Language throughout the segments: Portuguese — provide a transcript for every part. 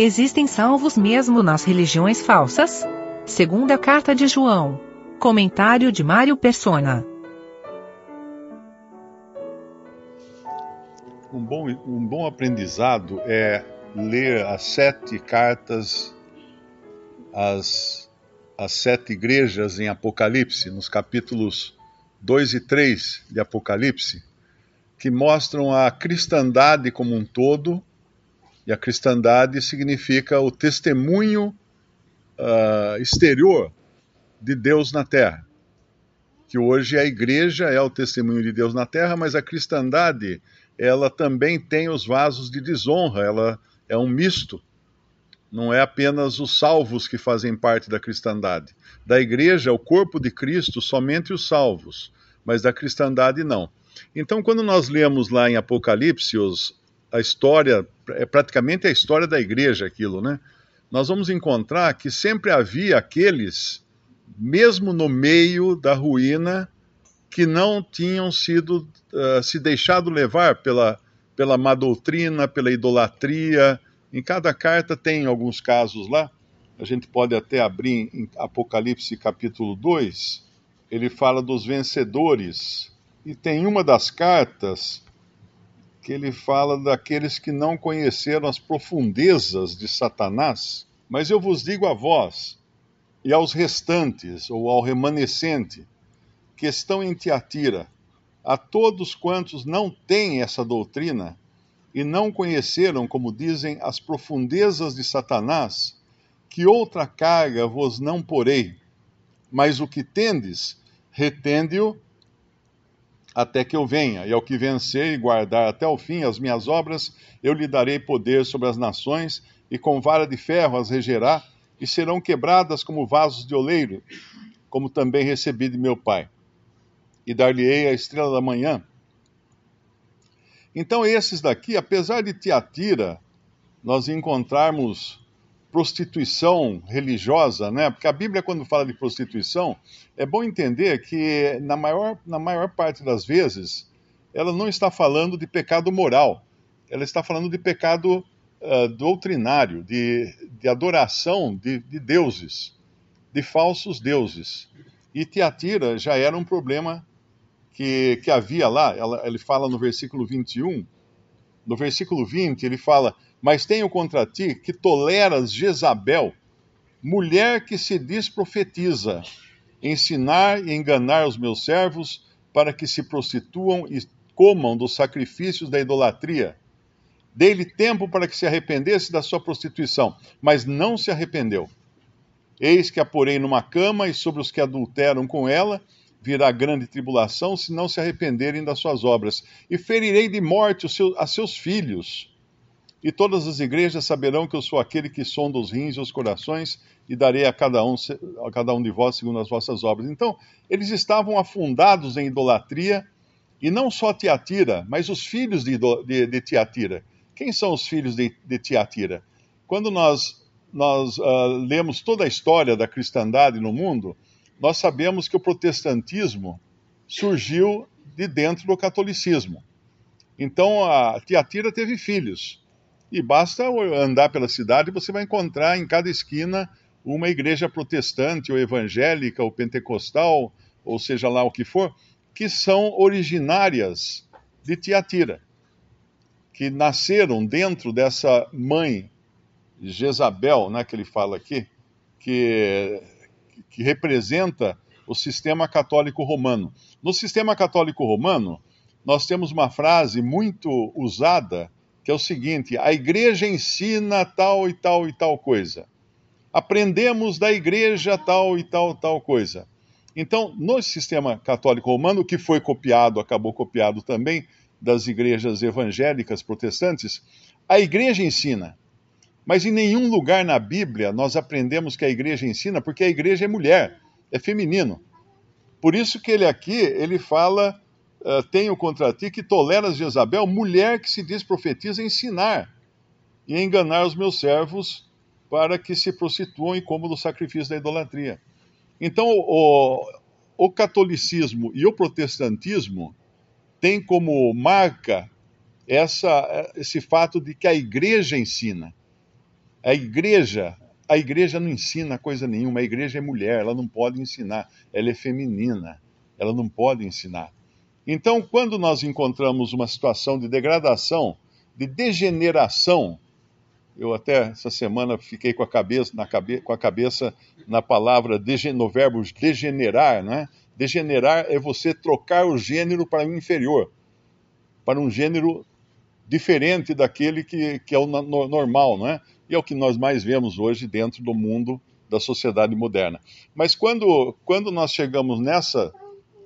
Existem salvos mesmo nas religiões falsas? Segunda Carta de João. Comentário de Mário Persona. Um bom, um bom aprendizado é ler as sete cartas, as, as sete igrejas em Apocalipse, nos capítulos 2 e 3 de Apocalipse, que mostram a cristandade como um todo, e a cristandade significa o testemunho uh, exterior de Deus na terra. Que hoje a igreja é o testemunho de Deus na terra, mas a cristandade, ela também tem os vasos de desonra, ela é um misto. Não é apenas os salvos que fazem parte da cristandade. Da igreja, o corpo de Cristo, somente os salvos, mas da cristandade não. Então, quando nós lemos lá em Apocalipse os, a história, é praticamente a história da igreja aquilo, né? Nós vamos encontrar que sempre havia aqueles, mesmo no meio da ruína, que não tinham sido uh, se deixado levar pela, pela má doutrina, pela idolatria. Em cada carta tem alguns casos lá. A gente pode até abrir em Apocalipse capítulo 2. Ele fala dos vencedores. E tem uma das cartas que ele fala daqueles que não conheceram as profundezas de Satanás. Mas eu vos digo a vós e aos restantes, ou ao remanescente, que estão em Tiatira, a todos quantos não têm essa doutrina e não conheceram, como dizem, as profundezas de Satanás, que outra carga vos não porei, mas o que tendes, retende-o até que eu venha, e ao que vencer e guardar até o fim as minhas obras, eu lhe darei poder sobre as nações, e com vara de ferro as regerá, e serão quebradas como vasos de oleiro, como também recebi de meu Pai. E dar-lhe-ei a estrela da manhã. Então, esses daqui, apesar de Tiatira, nós encontrarmos prostituição religiosa, né? Porque a Bíblia, quando fala de prostituição, é bom entender que, na maior, na maior parte das vezes, ela não está falando de pecado moral, ela está falando de pecado uh, doutrinário, de, de adoração de, de deuses, de falsos deuses. E Tiatira já era um problema que, que havia lá, ela, ele fala no versículo 21, no versículo 20, ele fala mas tenho contra ti que toleras Jezabel, mulher que se diz profetiza, ensinar e enganar os meus servos para que se prostituam e comam dos sacrifícios da idolatria. Dei-lhe tempo para que se arrependesse da sua prostituição, mas não se arrependeu. Eis que a porei numa cama, e sobre os que adulteram com ela virá grande tribulação, se não se arrependerem das suas obras. E ferirei de morte a seus filhos e todas as igrejas saberão que eu sou aquele que sonda os rins e os corações, e darei a cada um, a cada um de vós segundo as vossas obras. Então, eles estavam afundados em idolatria, e não só Tiatira, mas os filhos de, de, de Tiatira. Quem são os filhos de, de Tiatira? Quando nós, nós uh, lemos toda a história da cristandade no mundo, nós sabemos que o protestantismo surgiu de dentro do catolicismo. Então, a Tiatira teve filhos. E basta andar pela cidade você vai encontrar em cada esquina uma igreja protestante, ou evangélica, ou pentecostal, ou seja lá o que for, que são originárias de Tiatira, que nasceram dentro dessa mãe Jezabel, né, que ele fala aqui, que, que representa o sistema católico romano. No sistema católico romano, nós temos uma frase muito usada que é o seguinte: a igreja ensina tal e tal e tal coisa. Aprendemos da igreja tal e tal tal coisa. Então, no sistema católico romano, que foi copiado, acabou copiado também das igrejas evangélicas protestantes, a igreja ensina. Mas em nenhum lugar na Bíblia nós aprendemos que a igreja ensina, porque a igreja é mulher, é feminino. Por isso que ele aqui, ele fala uh, tenho contra ti que toleras Jezabel, mulher que se diz profetiza, ensinar e enganar os meus servos para que se prostituam e comam do sacrifício da idolatria. Então, o, o catolicismo e o protestantismo têm como marca essa, esse fato de que a igreja ensina. A igreja, a igreja não ensina coisa nenhuma, a igreja é mulher, ela não pode ensinar, ela é feminina, ela não pode ensinar. Então, quando nós encontramos uma situação de degradação, de degeneração, eu até essa semana fiquei com a cabeça na, cabe, com a cabeça na palavra no verbo degenerar, né? Degenerar é você trocar o gênero para o inferior, para um gênero diferente daquele que, que é o no, normal, né? E é o que nós mais vemos hoje dentro do mundo da sociedade moderna. Mas quando, quando nós chegamos nessa,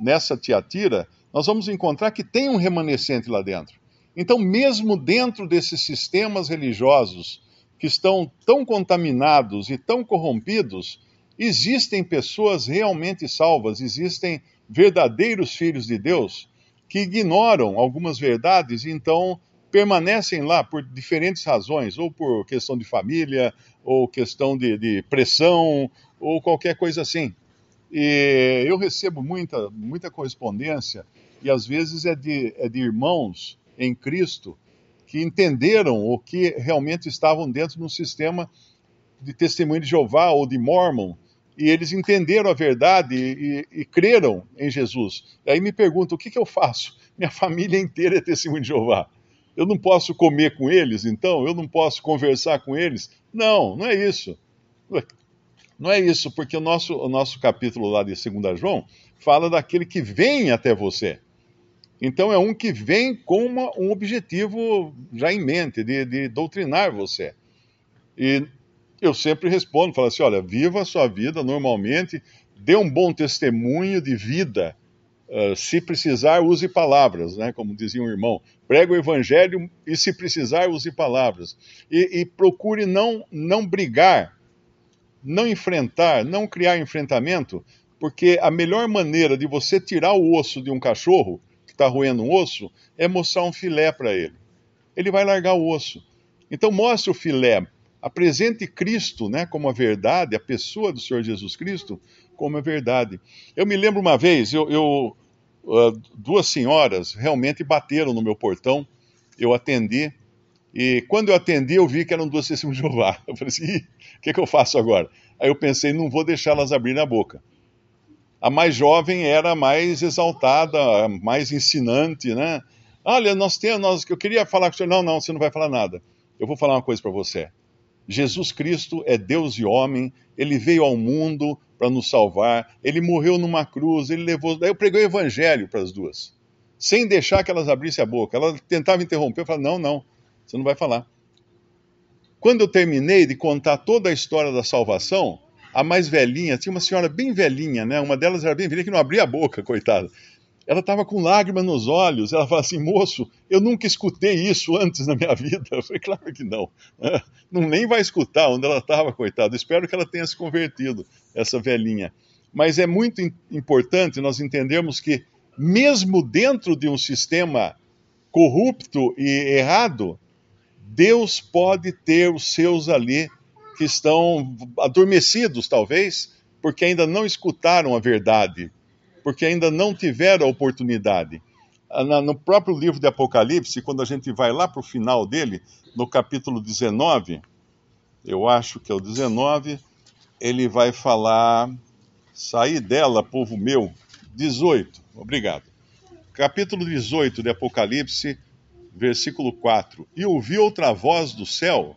nessa Tiatira, nós vamos encontrar que tem um remanescente lá dentro. Então, mesmo dentro desses sistemas religiosos que estão tão contaminados e tão corrompidos, existem pessoas realmente salvas, existem verdadeiros filhos de Deus que ignoram algumas verdades e então permanecem lá por diferentes razões, ou por questão de família, ou questão de, de pressão, ou qualquer coisa assim. E eu recebo muita, muita correspondência, e às vezes é de, é de irmãos em Cristo que entenderam o que realmente estavam dentro de um sistema de testemunho de Jeová ou de Mormon, e eles entenderam a verdade e, e, e creram em Jesus. E aí me perguntam: o que, que eu faço? Minha família inteira é testemunho de Jeová. Eu não posso comer com eles, então? Eu não posso conversar com eles? Não, não é isso. Não é isso, porque o nosso, o nosso capítulo lá de 2 João fala daquele que vem até você. Então é um que vem com uma, um objetivo já em mente, de, de, doutrinar você. E eu sempre respondo, falo assim, olha, viva a sua vida normalmente, dê um bom testemunho de vida. Uh, se precisar, use palavras, né? como dizia um irmão. Prega o evangelho e, se precisar, use palavras. E, e procure não, não brigar, não enfrentar, não criar enfrentamento, porque a melhor maneira de você tirar o osso de um cachorro está roendo um osso, é mostrar um filé para ele. Ele vai largar o osso. Então mostre o filé, apresente Cristo né, como a verdade, a pessoa do Senhor Jesus Cristo como a verdade. Eu me lembro uma vez, eu, eu uh, duas senhoras realmente bateram no meu portão, eu atendi, e quando eu atendi, eu vi que eram duas testemunhas de Jeová. Eu falei assim, o que, que eu faço agora? Aí eu pensei, não vou deixá-las abrir a boca a mais jovem era mais exaltada, mais ensinante, né? Olha, nós temos, nós, eu queria falar com o senhor. Não, não, você não vai falar nada. Eu vou falar uma coisa para você. Jesus Cristo é Deus e homem, ele veio ao mundo para nos salvar, ele morreu numa cruz, ele levou. Daí eu preguei o evangelho para as duas, sem deixar que elas abrissem a boca. Ela tentava interromper, eu falava: não, não, você não vai falar. Quando eu terminei de contar toda a história da salvação, a mais velhinha, tinha uma senhora bem velhinha, né? Uma delas era bem velhinha que não abria a boca, coitada. Ela estava com lágrimas nos olhos. Ela falou assim: moço, eu nunca escutei isso antes na minha vida. Eu falei: claro que não. Não nem vai escutar onde ela estava, coitada. Espero que ela tenha se convertido, essa velhinha. Mas é muito importante nós entendermos que, mesmo dentro de um sistema corrupto e errado, Deus pode ter os seus ali que estão adormecidos, talvez, porque ainda não escutaram a verdade, porque ainda não tiveram a oportunidade. Ah, no próprio livro de Apocalipse, quando a gente vai lá para o final dele, no capítulo 19, eu acho que é o 19, ele vai falar: sair dela, povo meu. 18, obrigado. Capítulo 18 de Apocalipse, versículo 4. E ouvi outra voz do céu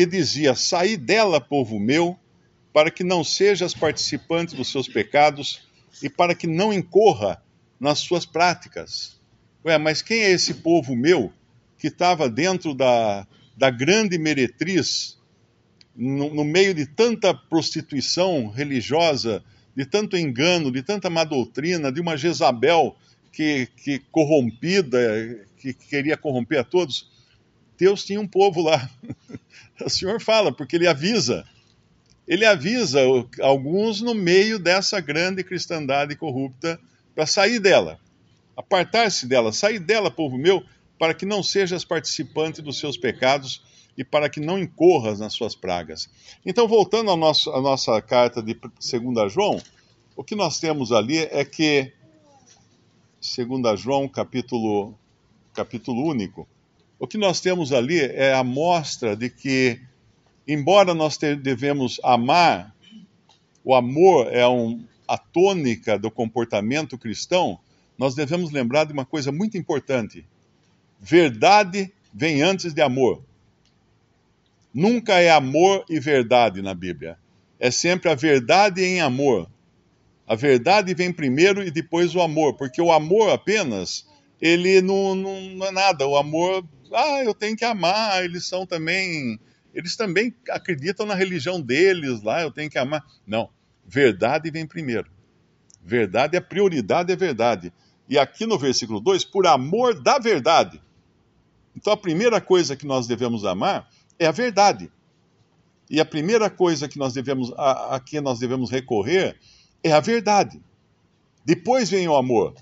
que dizia: Saí dela, povo meu, para que não sejas participante dos seus pecados e para que não incorra nas suas práticas. Ué, mas quem é esse povo meu que estava dentro da, da grande meretriz, no, no, meio de tanta prostituição religiosa, de tanto engano, de tanta má doutrina, de uma Jezabel que, que corrompida, que queria corromper a todos? Deus tinha um povo lá. O Senhor fala, porque ele avisa. Ele avisa alguns no meio dessa grande cristandade corrupta para sair dela, apartar-se dela, sair dela, povo meu, para que não sejas participante dos seus pecados e para que não incorras nas suas pragas. Então, voltando à nossa, carta de 2 João, o que nós temos ali é que, 2 João, capítulo, capítulo único, o que nós temos ali é a mostra de que embora nós devemos amar, o amor é um, a tônica do comportamento cristão, nós devemos lembrar de uma coisa muito importante: verdade vem antes de amor. Nunca é amor e verdade na Bíblia. É sempre a verdade em amor. A verdade vem primeiro e depois o amor, porque o amor apenas, ele não, não, não é nada. O amor, ah, eu tenho que amar, eles são também, eles também acreditam na religião deles lá, eu tenho que amar. Não, verdade vem primeiro. Verdade, a prioridade é verdade. E aqui no versículo 2, por amor da verdade. Então a primeira coisa que nós devemos amar é a verdade. E a primeira coisa que nós devemos, a, a que nós devemos recorrer é a verdade. Depois vem o amor.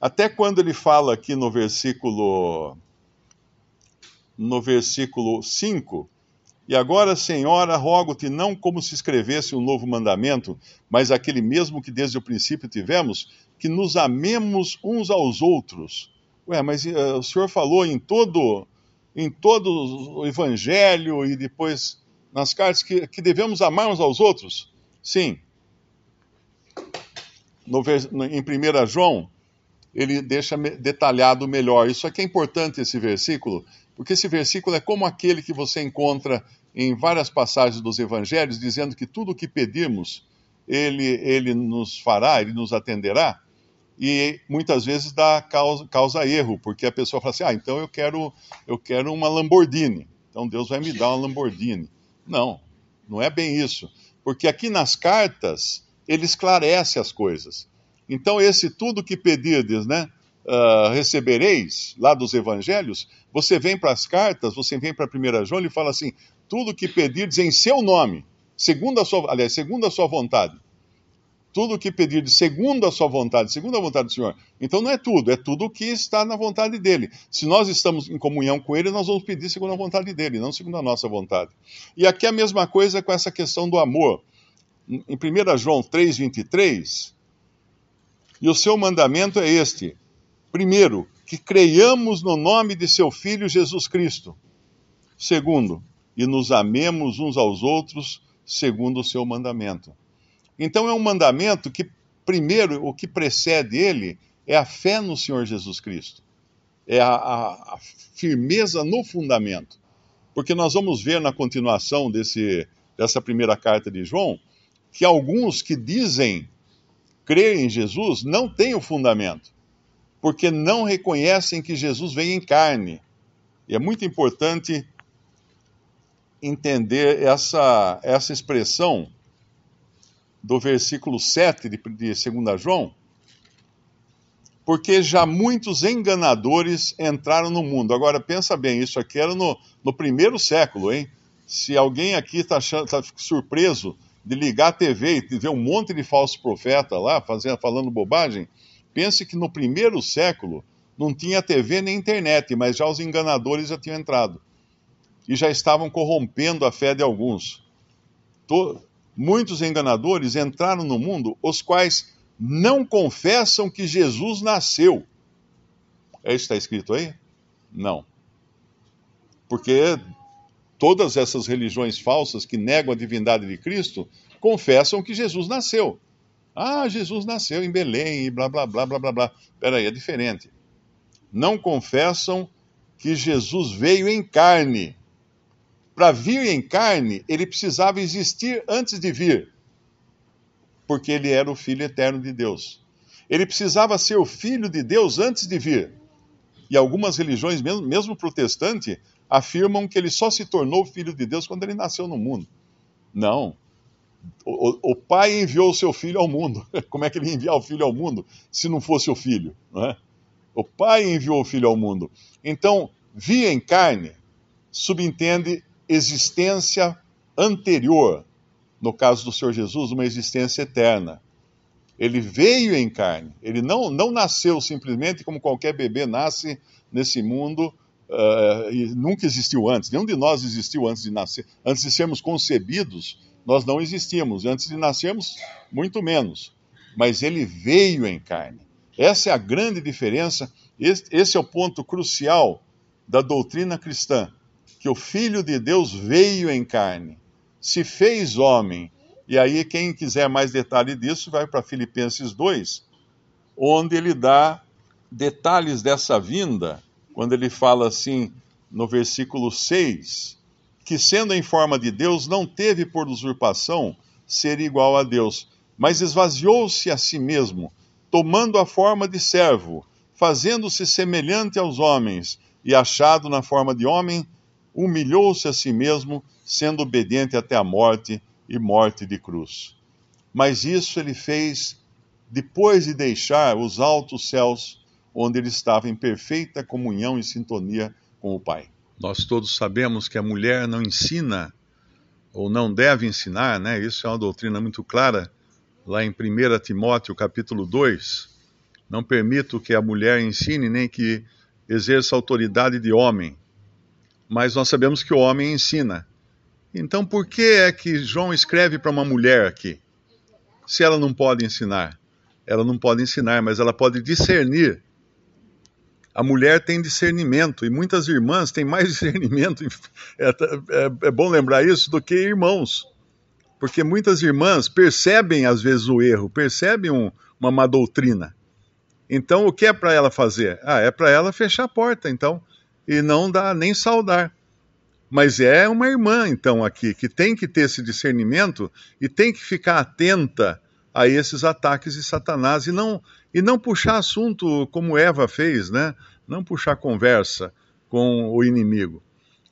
Até quando ele fala aqui no versículo no versículo 5, e agora, Senhora, rogo-te não como se escrevesse um novo mandamento, mas aquele mesmo que desde o princípio tivemos, que nos amemos uns aos outros. Ué, mas uh, o Senhor falou em todo em todo o Evangelho e depois nas cartas que, que devemos amar uns aos outros? Sim. No, em 1 João, ele deixa detalhado melhor. Isso aqui é importante, esse versículo, porque esse versículo é como aquele que você encontra em várias passagens dos evangelhos, dizendo que tudo o que pedimos, ele, ele nos fará, ele nos atenderá e muitas vezes dá causa, causa, erro, porque a pessoa fala assim: ah, então eu quero, eu quero uma Lamborghini, então Deus vai me dar uma Lamborghini. Não, não é bem isso, porque aqui nas cartas ele esclarece as coisas. Então, esse tudo que pedirdes, né, uh, recebereis, lá dos evangelhos, você vem para as cartas, você vem para 1 João e fala assim: tudo que pedirdes em seu nome, segundo a sua, aliás, segundo a sua vontade tudo o que pedir de segundo a sua vontade, segundo a vontade do Senhor. Então não é tudo, é tudo o que está na vontade dele. Se nós estamos em comunhão com ele, nós vamos pedir segundo a vontade dele, não segundo a nossa vontade. E aqui é a mesma coisa com essa questão do amor. Em 1 João 3,23, e o seu mandamento é este: primeiro, que creiamos no nome de seu Filho Jesus Cristo. Segundo, e nos amemos uns aos outros segundo o seu mandamento. Então é um mandamento que, primeiro, o que precede ele é a fé no Senhor Jesus Cristo, é a, a, a firmeza no fundamento. Porque nós vamos ver na continuação desse, dessa primeira carta de João que alguns que dizem crer em Jesus não têm o fundamento, porque não reconhecem que Jesus vem em carne. E é muito importante entender essa, essa expressão do versículo 7 de, de 2 João, porque já muitos enganadores entraram no mundo. Agora, pensa bem, isso aqui era no, no primeiro século, hein? Se alguém aqui está tá surpreso de ligar a TV e ver um monte de falsos profetas lá fazendo, falando bobagem, pense que no primeiro século não tinha TV nem internet, mas já os enganadores já tinham entrado e já estavam corrompendo a fé de alguns muitos enganadores entraram no mundo, os quais não confessam que Jesus nasceu. É isso que está escrito aí? Não. Porque todas essas religiões falsas que negam a divindade de Cristo confessam que Jesus nasceu. Ah, Jesus nasceu em Belém e blá blá blá blá blá blá. Espera aí, é diferente. Não confessam que Jesus veio em carne para vir em carne, ele precisava existir antes de vir, porque ele era o Filho eterno de Deus. Ele precisava ser o Filho de Deus antes de vir. E algumas religiões, mesmo protestante, afirmam que ele só se tornou Filho de Deus quando ele nasceu no mundo. Não. O, o, pai enviou o seu filho ao mundo. Como é que ele enviar o filho ao mundo se não fosse o filho? É? O pai enviou o filho ao mundo. Então, via em carne subentende existência anterior, no caso do Senhor Jesus, uma existência eterna. Ele veio em carne, ele não, não nasceu simplesmente como qualquer bebê nasce nesse mundo uh, e nunca existiu antes. Nenhum de nós existiu antes de nascer. Antes de sermos concebidos, nós não existíamos. Antes de nascermos, muito menos. Mas ele veio em carne. Essa é a grande diferença. Esse é o ponto crucial da doutrina cristã que o Filho de Deus veio em carne. se fez homem. E aí, quem quiser mais detalhe disso, vai para Filipenses 2, onde ele dá detalhes dessa vinda, quando ele fala assim, no versículo 6, que sendo em forma de Deus, não teve por usurpação ser igual a Deus, mas esvaziou-se a si mesmo, tomando a forma de servo, fazendo-se semelhante aos homens, e achado na forma de homem, humilhou-se a si mesmo, sendo obediente até a morte e morte de cruz. Mas isso ele fez depois de deixar os altos céus, onde ele estava em perfeita comunhão e sintonia com o Pai. Nós todos sabemos que a mulher não ensina ou não deve ensinar, né? Isso é uma doutrina muito clara lá em 1 Timóteo, capítulo 2. Não permito que a mulher ensine nem que exerça autoridade de homem, mas nós sabemos que o homem ensina. Então, por que é que João escreve para uma mulher aqui? Se ela não pode ensinar, ela não pode ensinar, mas ela pode discernir. A mulher tem discernimento e muitas irmãs têm mais discernimento. É, é, é bom lembrar isso do que irmãos, porque muitas irmãs percebem às vezes o erro, percebem um, uma má doutrina então, o que é para ela fazer? Ah, é para ela fechar a porta, então, e não dar nem saudar. Mas é uma irmã, então, aqui, que tem que ter esse discernimento e tem que ficar atenta a esses ataques de Satanás e não, e não puxar assunto como Eva fez, né? Não puxar conversa com o inimigo.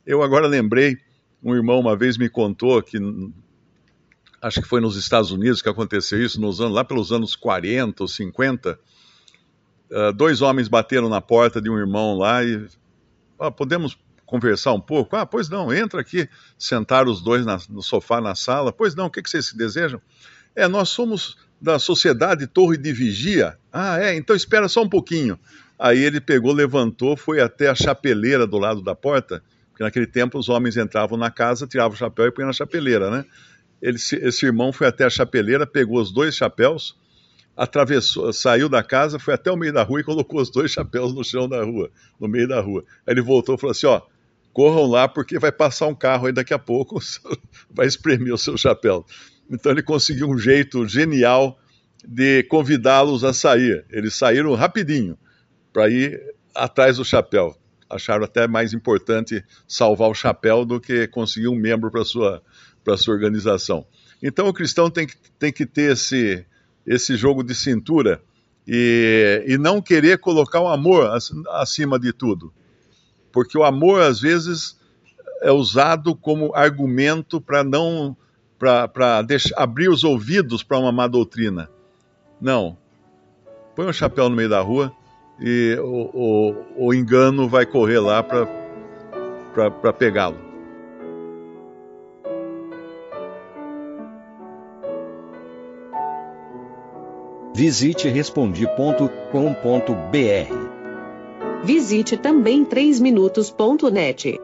Eu agora lembrei, um irmão uma vez me contou que acho que foi nos Estados Unidos que aconteceu isso, nos anos, lá pelos anos 40 ou 50, uh, dois homens bateram na porta de um irmão lá e ah, podemos conversar um pouco? Ah, pois não, entra aqui, sentar os dois na, no sofá na sala. Pois não, o que, que vocês desejam? É, nós somos da sociedade Torre de Vigia. Ah, é, então espera só um pouquinho. Aí ele pegou, levantou, foi até a chapeleira do lado da porta, porque naquele tempo os homens entravam na casa, tiravam o chapéu e punham na chapeleira, né? Ele, esse irmão foi até a chapeleira, pegou os dois chapéus, atravessou, saiu da casa, foi até o meio da rua e colocou os dois chapéus no chão da rua, no meio da rua. Aí ele voltou e falou assim: ó, corram lá porque vai passar um carro aí daqui a pouco, vai espremer o seu chapéu. Então ele conseguiu um jeito genial de convidá-los a sair. Eles saíram rapidinho para ir atrás do chapéu. Acharam até mais importante salvar o chapéu do que conseguir um membro para sua para sua organização. Então o cristão tem que, tem que ter esse esse jogo de cintura e, e não querer colocar o amor acima de tudo. Porque o amor, às vezes, é usado como argumento para não para abrir os ouvidos para uma má doutrina. Não. Põe um chapéu no meio da rua e o, o, o engano vai correr lá para pegá-lo. Visite respondi.com.br. Visite também 3minutos.net.